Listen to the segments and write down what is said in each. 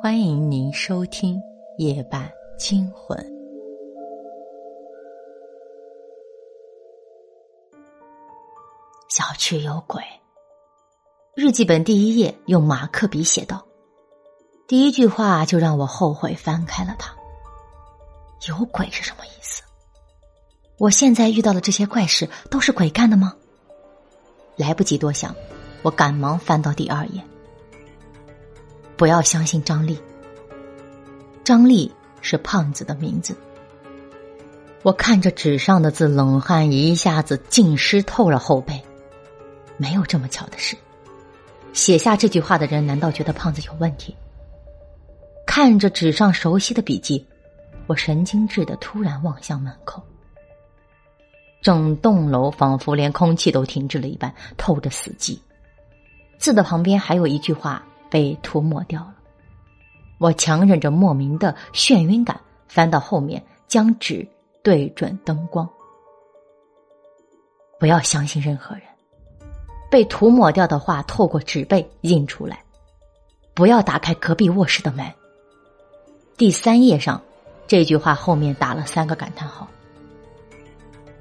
欢迎您收听《夜半惊魂》。小区有鬼。日记本第一页用马克笔写道：“第一句话就让我后悔翻开了它。有鬼是什么意思？我现在遇到的这些怪事都是鬼干的吗？”来不及多想，我赶忙翻到第二页。不要相信张丽。张丽是胖子的名字。我看着纸上的字，冷汗一下子浸湿透了后背。没有这么巧的事。写下这句话的人，难道觉得胖子有问题？看着纸上熟悉的笔记，我神经质的突然望向门口。整栋楼仿佛连空气都停滞了一般，透着死寂。字的旁边还有一句话。被涂抹掉了。我强忍着莫名的眩晕感，翻到后面，将纸对准灯光。不要相信任何人。被涂抹掉的话透过纸背印出来。不要打开隔壁卧室的门。第三页上，这句话后面打了三个感叹号。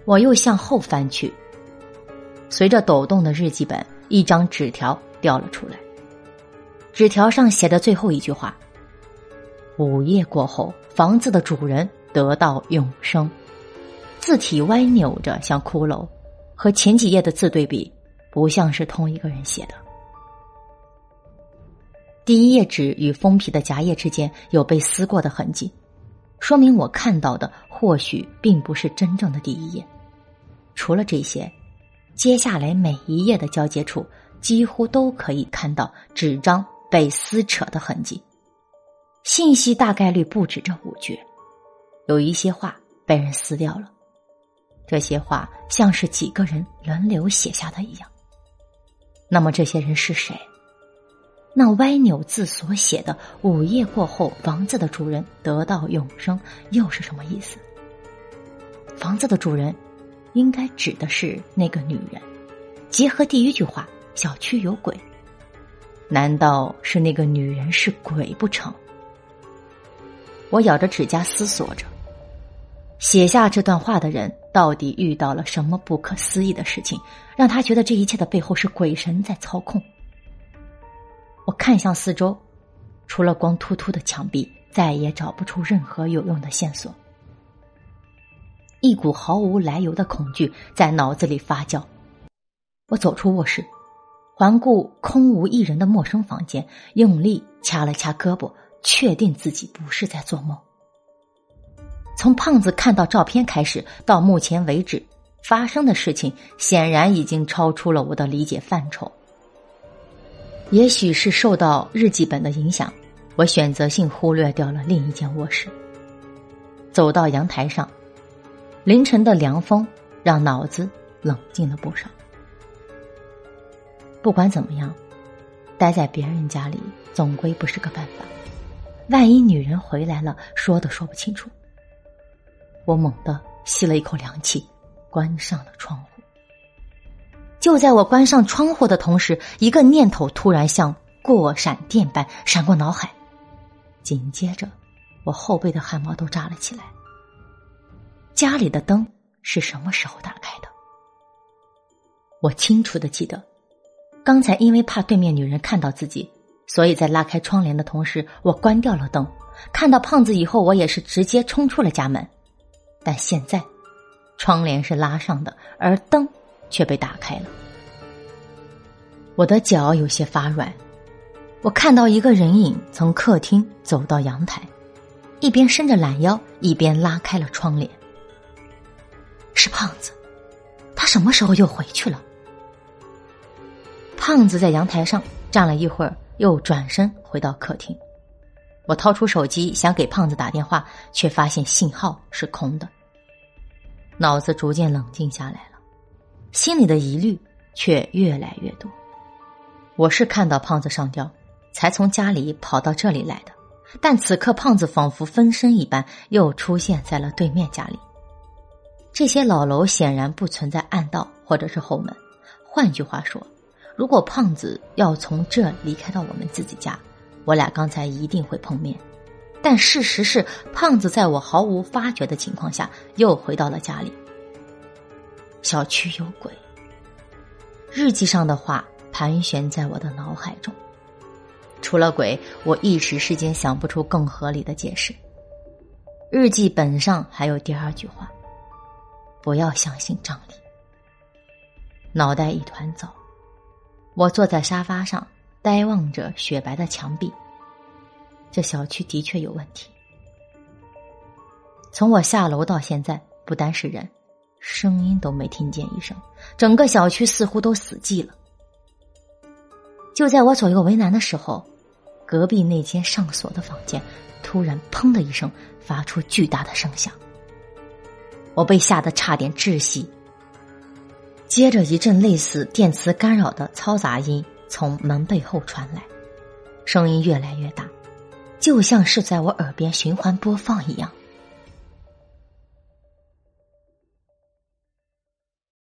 我又向后翻去，随着抖动的日记本，一张纸条掉了出来。纸条上写的最后一句话：“午夜过后，房子的主人得到永生。”字体歪扭着，像骷髅，和前几页的字对比，不像是同一个人写的。第一页纸与封皮的夹页之间有被撕过的痕迹，说明我看到的或许并不是真正的第一页。除了这些，接下来每一页的交接处几乎都可以看到纸张。被撕扯的痕迹，信息大概率不止这五句，有一些话被人撕掉了，这些话像是几个人轮流写下的一样。那么这些人是谁？那歪扭字所写的“午夜过后，房子的主人得到永生”又是什么意思？房子的主人应该指的是那个女人，结合第一句话“小区有鬼”。难道是那个女人是鬼不成？我咬着指甲思索着，写下这段话的人到底遇到了什么不可思议的事情，让他觉得这一切的背后是鬼神在操控？我看向四周，除了光秃秃的墙壁，再也找不出任何有用的线索。一股毫无来由的恐惧在脑子里发酵。我走出卧室。环顾空无一人的陌生房间，用力掐了掐胳膊，确定自己不是在做梦。从胖子看到照片开始，到目前为止发生的事情，显然已经超出了我的理解范畴。也许是受到日记本的影响，我选择性忽略掉了另一间卧室。走到阳台上，凌晨的凉风让脑子冷静了不少。不管怎么样，待在别人家里总归不是个办法。万一女人回来了，说都说不清楚。我猛地吸了一口凉气，关上了窗户。就在我关上窗户的同时，一个念头突然像过闪电般闪过脑海，紧接着，我后背的汗毛都炸了起来。家里的灯是什么时候打开的？我清楚的记得。刚才因为怕对面女人看到自己，所以在拉开窗帘的同时，我关掉了灯。看到胖子以后，我也是直接冲出了家门。但现在，窗帘是拉上的，而灯却被打开了。我的脚有些发软。我看到一个人影从客厅走到阳台，一边伸着懒腰，一边拉开了窗帘。是胖子，他什么时候又回去了？胖子在阳台上站了一会儿，又转身回到客厅。我掏出手机想给胖子打电话，却发现信号是空的。脑子逐渐冷静下来了，心里的疑虑却越来越多。我是看到胖子上吊，才从家里跑到这里来的。但此刻胖子仿佛分身一般，又出现在了对面家里。这些老楼显然不存在暗道或者是后门，换句话说。如果胖子要从这离开到我们自己家，我俩刚才一定会碰面。但事实是，胖子在我毫无发觉的情况下又回到了家里。小区有鬼。日记上的话盘旋在我的脑海中。除了鬼，我一时之间想不出更合理的解释。日记本上还有第二句话：“不要相信张力。”脑袋一团糟，我坐在沙发上，呆望着雪白的墙壁。这小区的确有问题。从我下楼到现在，不单是人，声音都没听见一声，整个小区似乎都死寂了。就在我左右为难的时候，隔壁那间上锁的房间突然“砰”的一声发出巨大的声响，我被吓得差点窒息。接着一阵类似电磁干扰的嘈杂音从门背后传来，声音越来越大。就像是在我耳边循环播放一样。